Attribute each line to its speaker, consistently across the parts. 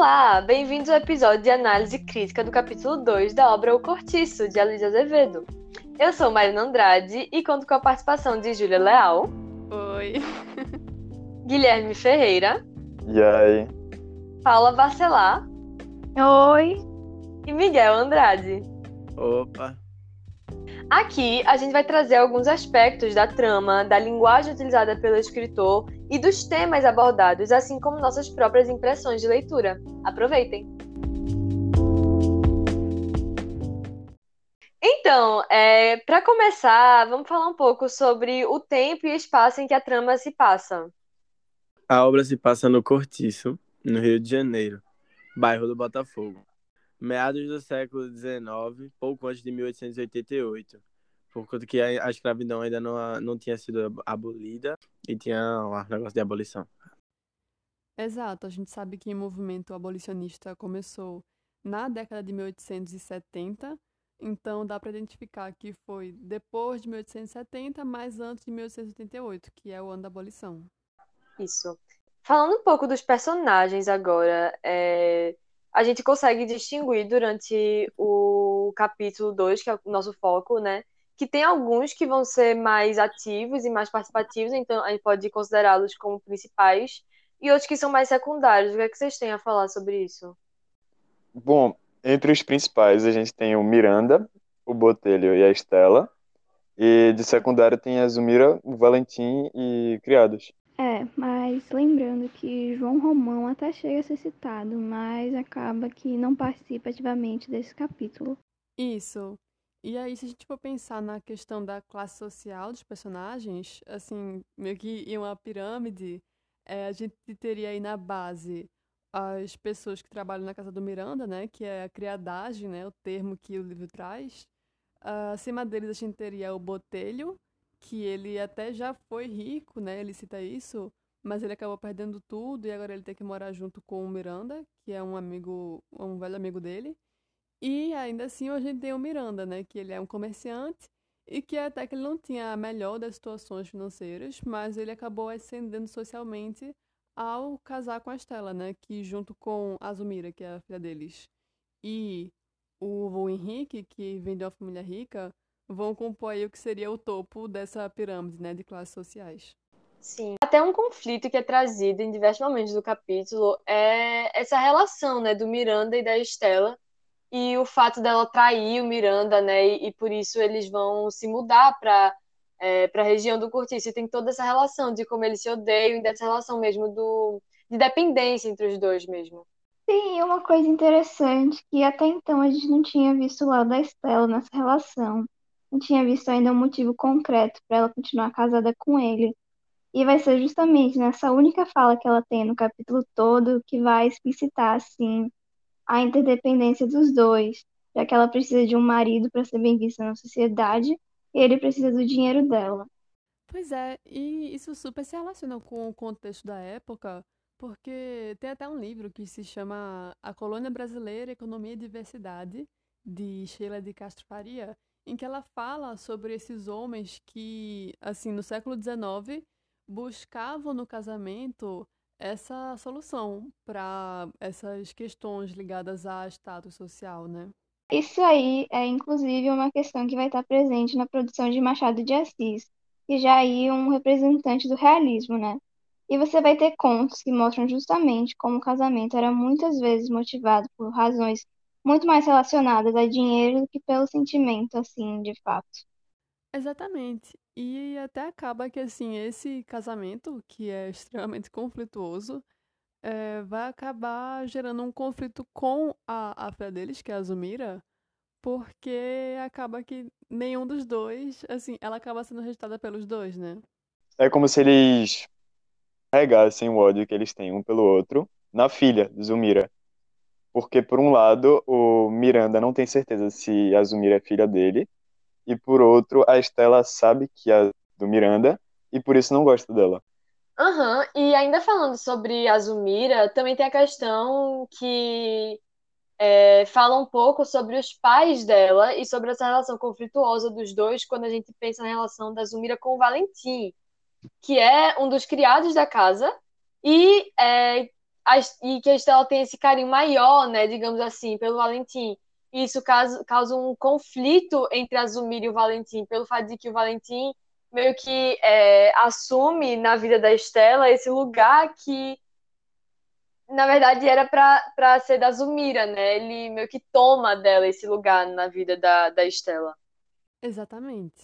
Speaker 1: Olá, bem-vindos ao episódio de análise crítica do capítulo 2 da obra O Cortiço, de Alisa Azevedo. Eu sou Marina Andrade e conto com a participação de Júlia Leal.
Speaker 2: Oi.
Speaker 1: Guilherme Ferreira.
Speaker 3: E aí?
Speaker 1: Paula Barcelar.
Speaker 4: Oi.
Speaker 1: E Miguel Andrade.
Speaker 5: Opa.
Speaker 1: Aqui a gente vai trazer alguns aspectos da trama, da linguagem utilizada pelo escritor e dos temas abordados, assim como nossas próprias impressões de leitura. Aproveitem! Então, é, para começar, vamos falar um pouco sobre o tempo e espaço em que a trama se passa.
Speaker 5: A obra se passa no Cortiço, no Rio de Janeiro, bairro do Botafogo meados do século XIX, pouco antes de 1888, por conta que a, a escravidão ainda não, não tinha sido abolida e tinha um negócio de abolição.
Speaker 2: Exato, a gente sabe que o movimento abolicionista começou na década de 1870, então dá para identificar que foi depois de 1870, mas antes de 1888, que é o ano da abolição.
Speaker 1: Isso. Falando um pouco dos personagens agora, é a gente consegue distinguir durante o capítulo 2, que é o nosso foco, né? Que tem alguns que vão ser mais ativos e mais participativos, então a gente pode considerá-los como principais, e outros que são mais secundários. O que é que vocês têm a falar sobre isso?
Speaker 3: Bom, entre os principais a gente tem o Miranda, o Botelho e a Estela. E de secundário tem a Zumira, o Valentim e Criados.
Speaker 4: É, mas lembrando que João Romão até chega a ser citado, mas acaba que não participa ativamente desse capítulo.
Speaker 2: Isso. E aí, se a gente for pensar na questão da classe social dos personagens, assim, meio que em uma pirâmide, é, a gente teria aí na base as pessoas que trabalham na casa do Miranda, né, que é a criadagem, né, o termo que o livro traz. Uh, acima deles a gente teria o botelho, que ele até já foi rico, né? Ele cita isso, mas ele acabou perdendo tudo e agora ele tem que morar junto com o Miranda, que é um amigo, um velho amigo dele. E ainda assim a gente tem o Miranda, né? Que ele é um comerciante e que até que ele não tinha a melhor das situações financeiras, mas ele acabou ascendendo socialmente ao casar com a Estela, né? Que junto com a Zumira, que é a filha deles, e o, o Henrique, que vem de uma família rica, vão compor aí o que seria o topo dessa pirâmide, né, de classes sociais.
Speaker 1: Sim. Até um conflito que é trazido em diversos momentos do capítulo é essa relação, né, do Miranda e da Estela e o fato dela trair o Miranda, né, e, e por isso eles vão se mudar para é, para a região do Curtiço. E tem toda essa relação de como eles se odeiam e dessa relação mesmo do de dependência entre os dois mesmo.
Speaker 4: Sim, e uma coisa interessante que até então a gente não tinha visto lá da Estela nessa relação não tinha visto ainda um motivo concreto para ela continuar casada com ele. E vai ser justamente nessa única fala que ela tem no capítulo todo que vai explicitar, assim, a interdependência dos dois, já que ela precisa de um marido para ser bem vista na sociedade e ele precisa do dinheiro dela.
Speaker 2: Pois é, e isso super se relaciona com o contexto da época, porque tem até um livro que se chama A Colônia Brasileira, Economia e Diversidade, de Sheila de Castro Faria, em que ela fala sobre esses homens que, assim, no século XIX, buscavam no casamento essa solução para essas questões ligadas a status social, né?
Speaker 4: Isso aí é inclusive uma questão que vai estar presente na produção de Machado de Assis, que já aí é um representante do realismo, né? E você vai ter contos que mostram justamente como o casamento era muitas vezes motivado por razões muito mais relacionadas a dinheiro do que pelo sentimento, assim, de fato.
Speaker 2: Exatamente. E até acaba que, assim, esse casamento, que é extremamente conflituoso, é, vai acabar gerando um conflito com a, a filha deles, que é a Zumira, porque acaba que nenhum dos dois, assim, ela acaba sendo rejeitada pelos dois, né?
Speaker 3: É como se eles carregassem o ódio que eles têm um pelo outro na filha, Zumira. Porque, por um lado, o Miranda não tem certeza se a Zumira é filha dele, e por outro, a Estela sabe que é do Miranda e por isso não gosta dela.
Speaker 1: Aham, uhum. e ainda falando sobre a Zumira, também tem a questão que é, fala um pouco sobre os pais dela e sobre essa relação conflituosa dos dois quando a gente pensa na relação da Zumira com o Valentim, que é um dos criados da casa e é, e que a Estela tem esse carinho maior, né, digamos assim, pelo Valentim. Isso causa, causa um conflito entre a Zumira e o Valentim, pelo fato de que o Valentim meio que é, assume na vida da Estela esse lugar que na verdade era para ser da Zumira, né? Ele meio que toma dela esse lugar na vida da, da Estela.
Speaker 2: Exatamente.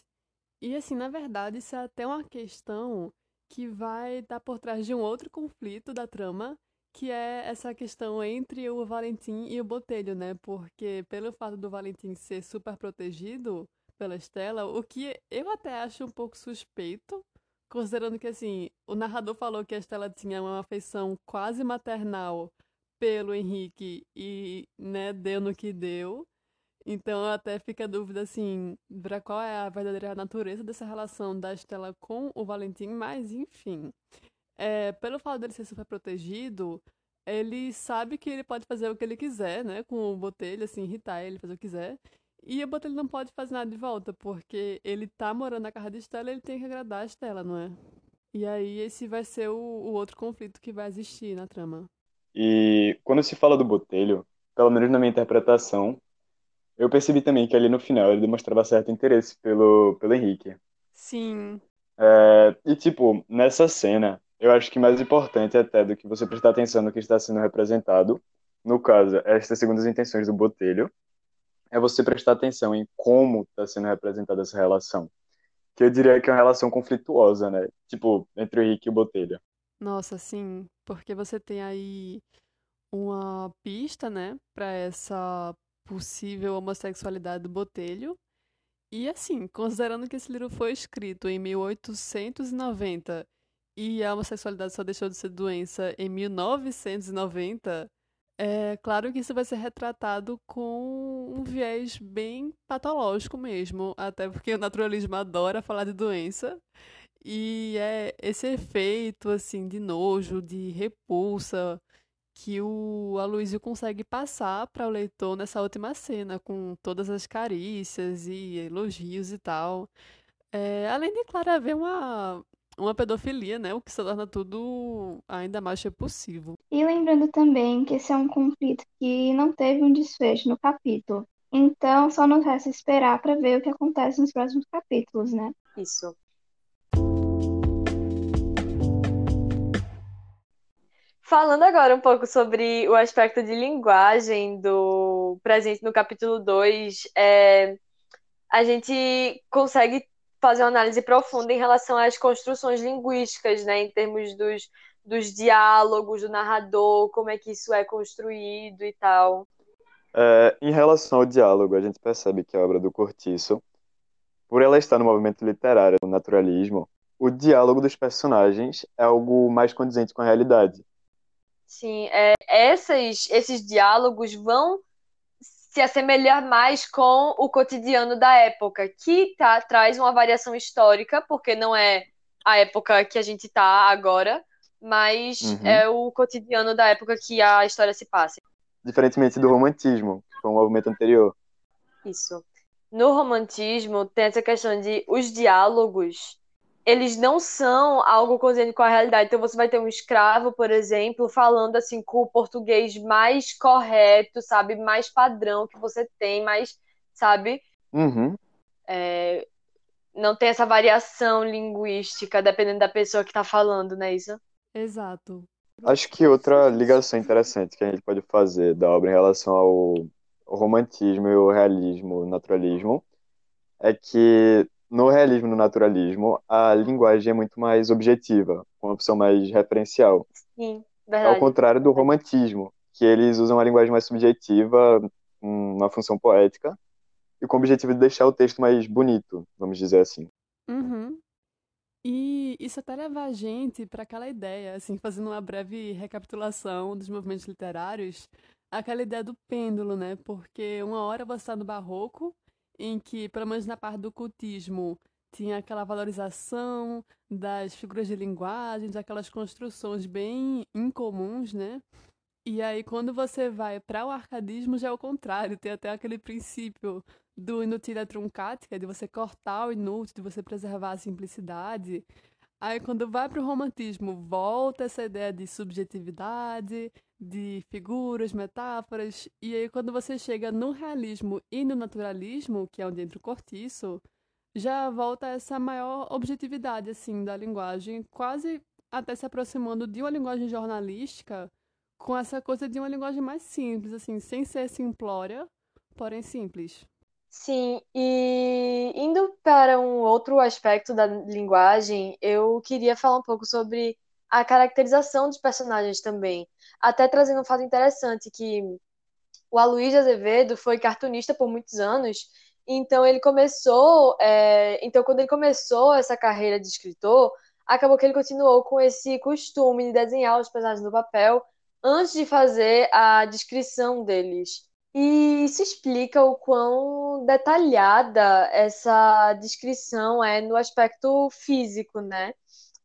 Speaker 2: E assim, na verdade, isso é até uma questão que vai estar por trás de um outro conflito da trama, que é essa questão entre o Valentim e o Botelho, né? Porque pelo fato do Valentim ser super protegido pela Estela, o que eu até acho um pouco suspeito, considerando que assim, o narrador falou que a Estela tinha uma afeição quase maternal pelo Henrique e, né, deu no que deu. Então até fica a dúvida assim, para qual é a verdadeira natureza dessa relação da Estela com o Valentim, mas enfim. É, pelo fato dele ser super protegido, ele sabe que ele pode fazer o que ele quiser, né? Com o Botelho, assim, irritar ele, fazer o que quiser. E o Botelho não pode fazer nada de volta, porque ele tá morando na casa de Estela e ele tem que agradar a Estela, não é? E aí esse vai ser o, o outro conflito que vai existir na trama.
Speaker 3: E quando se fala do Botelho, pelo menos na minha interpretação, eu percebi também que ali no final ele demonstrava certo interesse pelo, pelo Henrique.
Speaker 2: Sim.
Speaker 3: É, e, tipo, nessa cena, eu acho que mais importante até do que você prestar atenção no que está sendo representado, no caso, estas segundas intenções do Botelho, é você prestar atenção em como está sendo representada essa relação. Que eu diria que é uma relação conflituosa, né? Tipo, entre o Henrique e o Botelho.
Speaker 2: Nossa, sim, porque você tem aí uma pista, né, para essa possível homossexualidade do Botelho. E assim, considerando que esse livro foi escrito em 1890 e a homossexualidade só deixou de ser doença em 1990, é claro que isso vai ser retratado com um viés bem patológico mesmo, até porque o naturalismo adora falar de doença. E é esse efeito assim de nojo, de repulsa, que o Aloysio consegue passar para o leitor nessa última cena, com todas as carícias e elogios e tal. É, além de, claro, haver uma, uma pedofilia, né? O que se torna tudo ainda mais repulsivo.
Speaker 4: E lembrando também que esse é um conflito que não teve um desfecho no capítulo. Então, só nos resta esperar para ver o que acontece nos próximos capítulos, né?
Speaker 1: Isso. Falando agora um pouco sobre o aspecto de linguagem do presente no capítulo 2, é, a gente consegue fazer uma análise profunda em relação às construções linguísticas, né, em termos dos, dos diálogos, do narrador, como é que isso é construído e tal.
Speaker 3: É, em relação ao diálogo, a gente percebe que a obra do Cortiço, por ela estar no movimento literário, no naturalismo, o diálogo dos personagens é algo mais condizente com a realidade
Speaker 1: Sim, é, essas, esses diálogos vão se assemelhar mais com o cotidiano da época, que tá, traz uma variação histórica, porque não é a época que a gente está agora, mas uhum. é o cotidiano da época que a história se passa.
Speaker 3: Diferentemente do romantismo, que foi um movimento anterior.
Speaker 1: Isso. No romantismo, tem essa questão de os diálogos eles não são algo condizente com a realidade. Então você vai ter um escravo, por exemplo, falando assim com o português mais correto, sabe, mais padrão que você tem, mais, sabe?
Speaker 3: Uhum.
Speaker 1: É, não tem essa variação linguística dependendo da pessoa que está falando, não é isso?
Speaker 2: Exato.
Speaker 3: Acho que outra ligação interessante que a gente pode fazer da obra em relação ao, ao romantismo e o realismo, o naturalismo, é que no realismo, no naturalismo, a linguagem é muito mais objetiva, uma opção mais referencial.
Speaker 1: Sim, verdade.
Speaker 3: Ao contrário do romantismo, que eles usam uma linguagem mais subjetiva, uma função poética, e com o objetivo de deixar o texto mais bonito, vamos dizer assim.
Speaker 2: Uhum. E isso até leva a gente para aquela ideia, assim, fazendo uma breve recapitulação dos movimentos literários, aquela ideia do pêndulo, né? Porque uma hora você está no barroco em que, pelo menos na parte do cultismo, tinha aquela valorização das figuras de linguagem, aquelas construções bem incomuns, né? E aí, quando você vai para o arcadismo, já é o contrário, tem até aquele princípio do inutile truncati, que é de você cortar o inútil, de você preservar a simplicidade. Aí quando vai pro romantismo, volta essa ideia de subjetividade, de figuras, metáforas, e aí quando você chega no realismo e no naturalismo, que é onde entra o cortiço, já volta essa maior objetividade assim da linguagem, quase até se aproximando de uma linguagem jornalística, com essa coisa de uma linguagem mais simples, assim, sem ser simplória, porém simples.
Speaker 1: Sim, e indo para um outro aspecto da linguagem, eu queria falar um pouco sobre a caracterização dos personagens também. Até trazendo um fato interessante que o Aloysio Azevedo foi cartunista por muitos anos, então ele começou, é, então quando ele começou essa carreira de escritor, acabou que ele continuou com esse costume de desenhar os personagens no papel antes de fazer a descrição deles. E isso explica o quão detalhada essa descrição é no aspecto físico, né?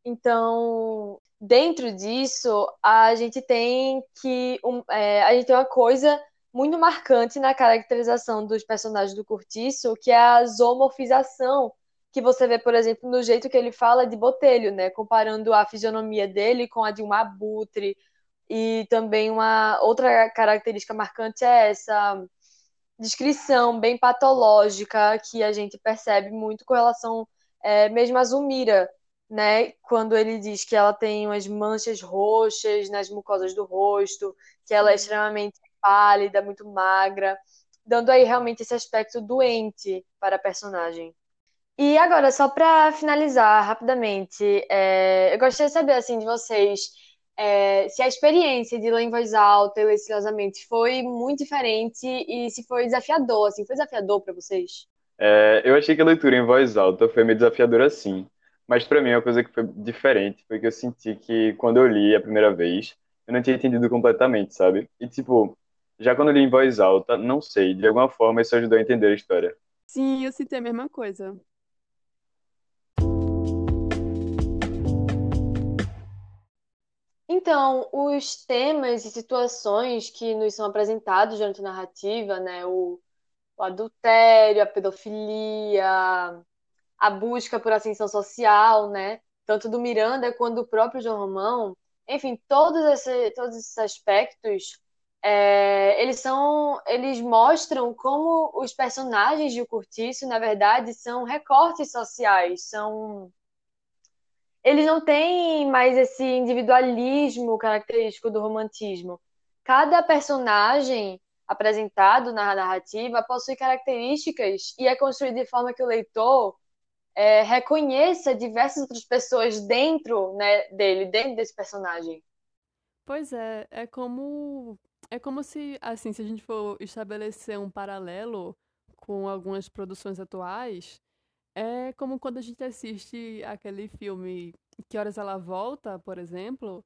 Speaker 1: Então, dentro disso, a gente tem que um, é, a gente tem uma coisa muito marcante na caracterização dos personagens do Curtiço, que é a zoomorfização, que você vê, por exemplo, no jeito que ele fala de Botelho, né? Comparando a fisionomia dele com a de um abutre. E também uma outra característica marcante é essa descrição bem patológica que a gente percebe muito com relação é, mesmo a Zumira, né? Quando ele diz que ela tem umas manchas roxas nas mucosas do rosto, que ela é extremamente pálida, muito magra, dando aí realmente esse aspecto doente para a personagem. E agora, só para finalizar rapidamente, é, eu gostaria de saber assim de vocês é, se a experiência de ler em voz alta e ler silenciosamente foi muito diferente e se foi desafiador, assim, foi desafiador para vocês?
Speaker 3: É, eu achei que a leitura em voz alta foi meio desafiadora, sim. Mas para mim, uma coisa que foi diferente foi que eu senti que quando eu li a primeira vez, eu não tinha entendido completamente, sabe? E tipo, já quando li em voz alta, não sei, de alguma forma isso ajudou a entender a história.
Speaker 2: Sim, eu senti a mesma coisa.
Speaker 1: Então, os temas e situações que nos são apresentados durante a narrativa, né, o, o adultério, a pedofilia, a busca por ascensão social, né, tanto do Miranda quanto do próprio João Romão, enfim, todos, esse, todos esses aspectos é, eles são, eles mostram como os personagens de O Curtiço, na verdade, são recortes sociais, são eles não têm mais esse individualismo característico do romantismo. Cada personagem apresentado na narrativa possui características e é construído de forma que o leitor é, reconheça diversas outras pessoas dentro né, dele, dentro desse personagem.
Speaker 2: Pois é, é como é como se, assim, se a gente for estabelecer um paralelo com algumas produções atuais, é como quando a gente assiste aquele filme Que Horas Ela Volta, por exemplo,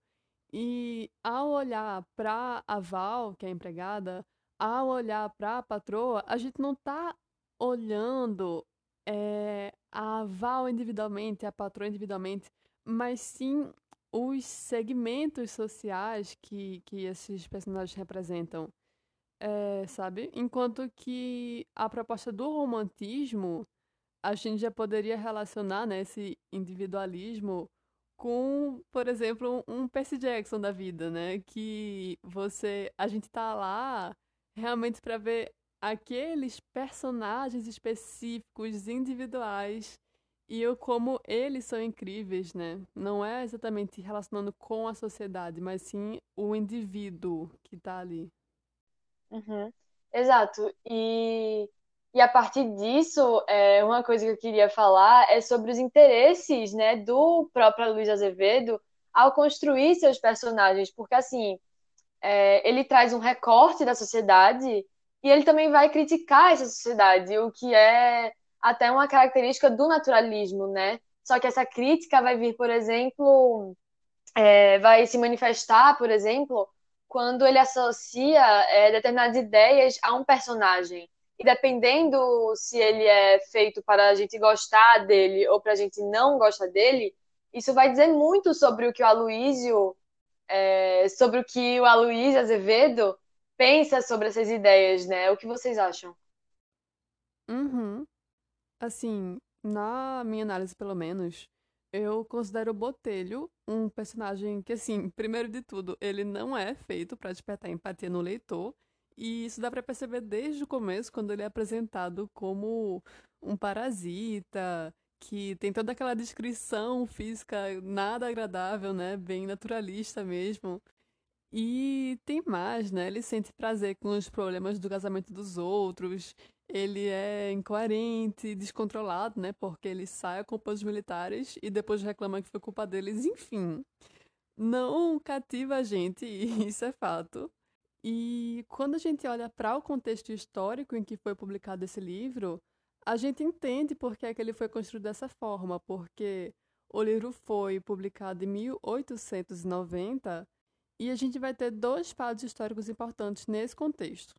Speaker 2: e ao olhar para a Val, que é a empregada, ao olhar para a patroa, a gente não está olhando é, a Val individualmente, a patroa individualmente, mas sim os segmentos sociais que, que esses personagens representam, é, sabe? Enquanto que a proposta do romantismo, a gente já poderia relacionar né, esse individualismo com, por exemplo, um Percy Jackson da vida, né? Que você, a gente tá lá realmente para ver aqueles personagens específicos, individuais e eu como eles são incríveis, né? Não é exatamente relacionando com a sociedade, mas sim o indivíduo que tá ali.
Speaker 1: Uhum. Exato. E, e a partir disso, é, uma coisa que eu queria falar é sobre os interesses, né, do próprio Luiz Azevedo ao construir seus personagens, porque assim, é, ele traz um recorte da sociedade e ele também vai criticar essa sociedade, o que é até uma característica do naturalismo, né? Só que essa crítica vai vir, por exemplo, é, vai se manifestar, por exemplo, quando ele associa é, determinadas ideias a um personagem. E dependendo se ele é feito para a gente gostar dele ou para a gente não gostar dele, isso vai dizer muito sobre o que o Aloísio, é, sobre o que o Aloísio Azevedo pensa sobre essas ideias, né? O que vocês acham?
Speaker 2: Uhum. Assim, na minha análise, pelo menos, Eu considero o Botelho um personagem que, assim, primeiro de tudo, ele não é feito para despertar empatia no leitor. E isso dá para perceber desde o começo, quando ele é apresentado como um parasita, que tem toda aquela descrição física nada agradável, né? Bem naturalista mesmo. E tem mais, né? Ele sente prazer com os problemas do casamento dos outros. Ele é incoerente, descontrolado, né? Porque ele sai culpa dos militares e depois reclama que foi culpa deles. Enfim, não cativa a gente, isso é fato. E quando a gente olha para o contexto histórico em que foi publicado esse livro, a gente entende por que, é que ele foi construído dessa forma, porque o livro foi publicado em 1890 e a gente vai ter dois fatos históricos importantes nesse contexto.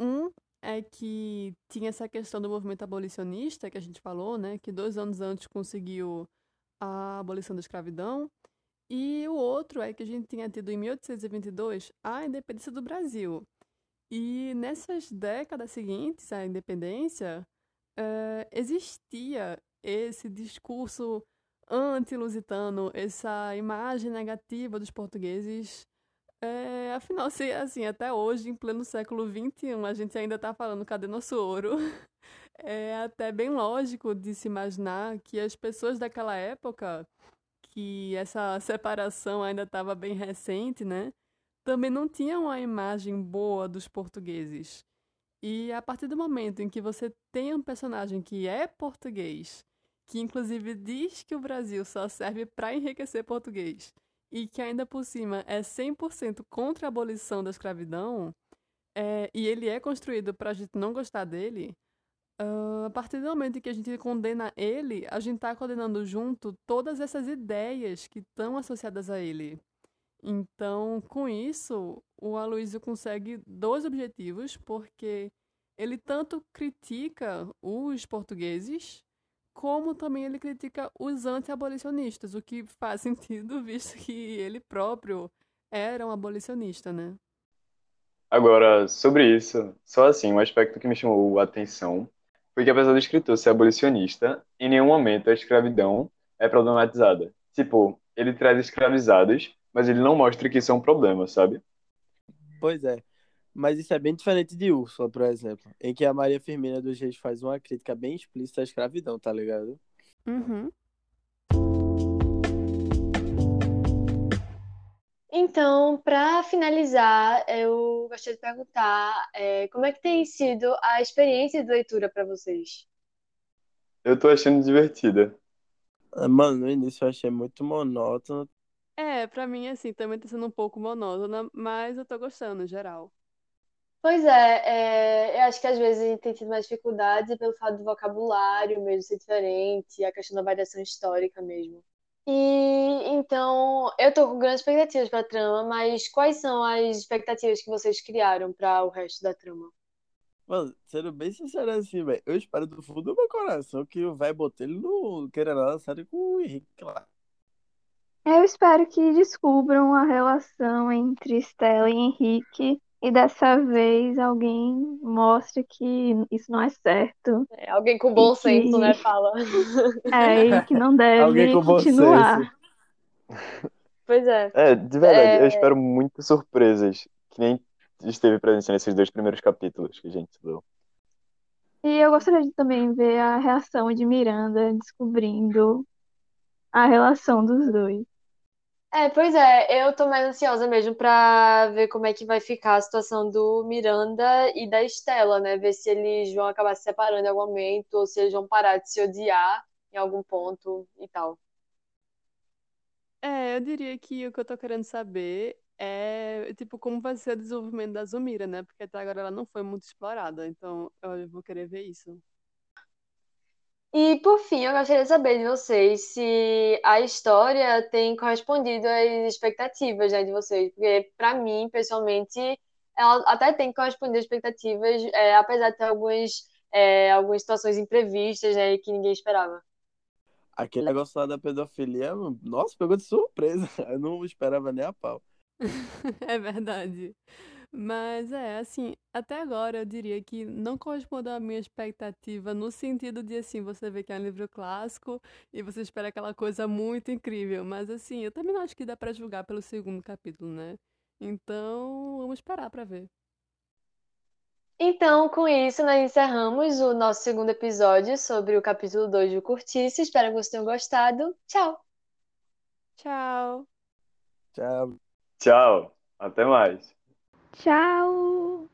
Speaker 2: Um é que tinha essa questão do movimento abolicionista que a gente falou, né, que dois anos antes conseguiu a abolição da escravidão, e o outro é que a gente tinha tido em 1822 a independência do Brasil. E nessas décadas seguintes à independência, uh, existia esse discurso anti-lusitano, essa imagem negativa dos portugueses. É, afinal, se, assim, até hoje, em pleno século XXI, a gente ainda está falando cadê nosso ouro? É até bem lógico de se imaginar que as pessoas daquela época, que essa separação ainda estava bem recente, né? Também não tinham uma imagem boa dos portugueses. E a partir do momento em que você tem um personagem que é português, que inclusive diz que o Brasil só serve para enriquecer português, e que ainda por cima é 100% contra a abolição da escravidão, é, e ele é construído para a gente não gostar dele, uh, a partir do momento em que a gente condena ele, a gente está condenando junto todas essas ideias que estão associadas a ele. Então, com isso, o Aloysio consegue dois objetivos, porque ele tanto critica os portugueses, como também ele critica os anti-abolicionistas, o que faz sentido, visto que ele próprio era um abolicionista, né?
Speaker 3: Agora, sobre isso, só assim, um aspecto que me chamou a atenção foi que apesar do escritor ser abolicionista, em nenhum momento a escravidão é problematizada. Tipo, ele traz escravizados mas ele não mostra que isso é um problema, sabe?
Speaker 5: Pois é. Mas isso é bem diferente de Úrsula, por exemplo, em que a Maria Firmina dos Reis faz uma crítica bem explícita à escravidão, tá ligado?
Speaker 2: Uhum.
Speaker 1: Então, para finalizar, eu gostaria de perguntar é, como é que tem sido a experiência de leitura para vocês?
Speaker 3: Eu tô achando divertida.
Speaker 5: Ah, mano, no início eu achei muito monótono,
Speaker 2: é, pra mim, assim, também tá sendo um pouco monótona, mas eu tô gostando, em geral.
Speaker 1: Pois é, é, eu acho que às vezes a gente tem tido mais dificuldade pelo fato do vocabulário mesmo ser diferente, a questão da variação histórica mesmo. E então, eu tô com grandes expectativas pra trama, mas quais são as expectativas que vocês criaram para o resto da trama?
Speaker 5: Mano, sendo bem sincero assim, velho, eu espero do fundo do meu coração que o vai botar ele no queira a série com o Henrique, claro.
Speaker 4: Eu espero que descubram a relação entre Stella e Henrique e dessa vez alguém mostre que isso não é certo.
Speaker 1: É, alguém com bom que... senso, né, fala.
Speaker 4: É, e que não deve continuar.
Speaker 1: Pois é.
Speaker 3: É, de verdade, é... eu espero muitas surpresas, que nem esteve presente nesses dois primeiros capítulos que a gente leu.
Speaker 4: E eu gostaria de também ver a reação de Miranda descobrindo a relação dos dois.
Speaker 1: É, pois é, eu tô mais ansiosa mesmo pra ver como é que vai ficar a situação do Miranda e da Estela, né? Ver se eles vão acabar se separando em algum momento ou se eles vão parar de se odiar em algum ponto e tal.
Speaker 2: É, eu diria que o que eu tô querendo saber é, tipo, como vai ser o desenvolvimento da Zumira, né? Porque até agora ela não foi muito explorada, então eu vou querer ver isso.
Speaker 1: E por fim, eu gostaria de saber de vocês se a história tem correspondido às expectativas, né, de vocês, porque para mim, pessoalmente, ela até tem correspondido às expectativas, é, apesar de ter algumas, é, algumas situações imprevistas, né, que ninguém esperava.
Speaker 5: Aquele negócio lá da pedofilia, nossa, pegou de surpresa. Eu não esperava nem a pau.
Speaker 2: é verdade. Mas é, assim, até agora eu diria que não correspondeu à minha expectativa no sentido de, assim, você vê que é um livro clássico e você espera aquela coisa muito incrível. Mas, assim, eu também não acho que dá pra julgar pelo segundo capítulo, né? Então, vamos esperar pra ver.
Speaker 1: Então, com isso, nós encerramos o nosso segundo episódio sobre o capítulo 2 do Curtice. Espero que vocês tenham gostado. Tchau!
Speaker 2: Tchau!
Speaker 5: Tchau.
Speaker 3: Tchau. Até mais.
Speaker 4: Tchau!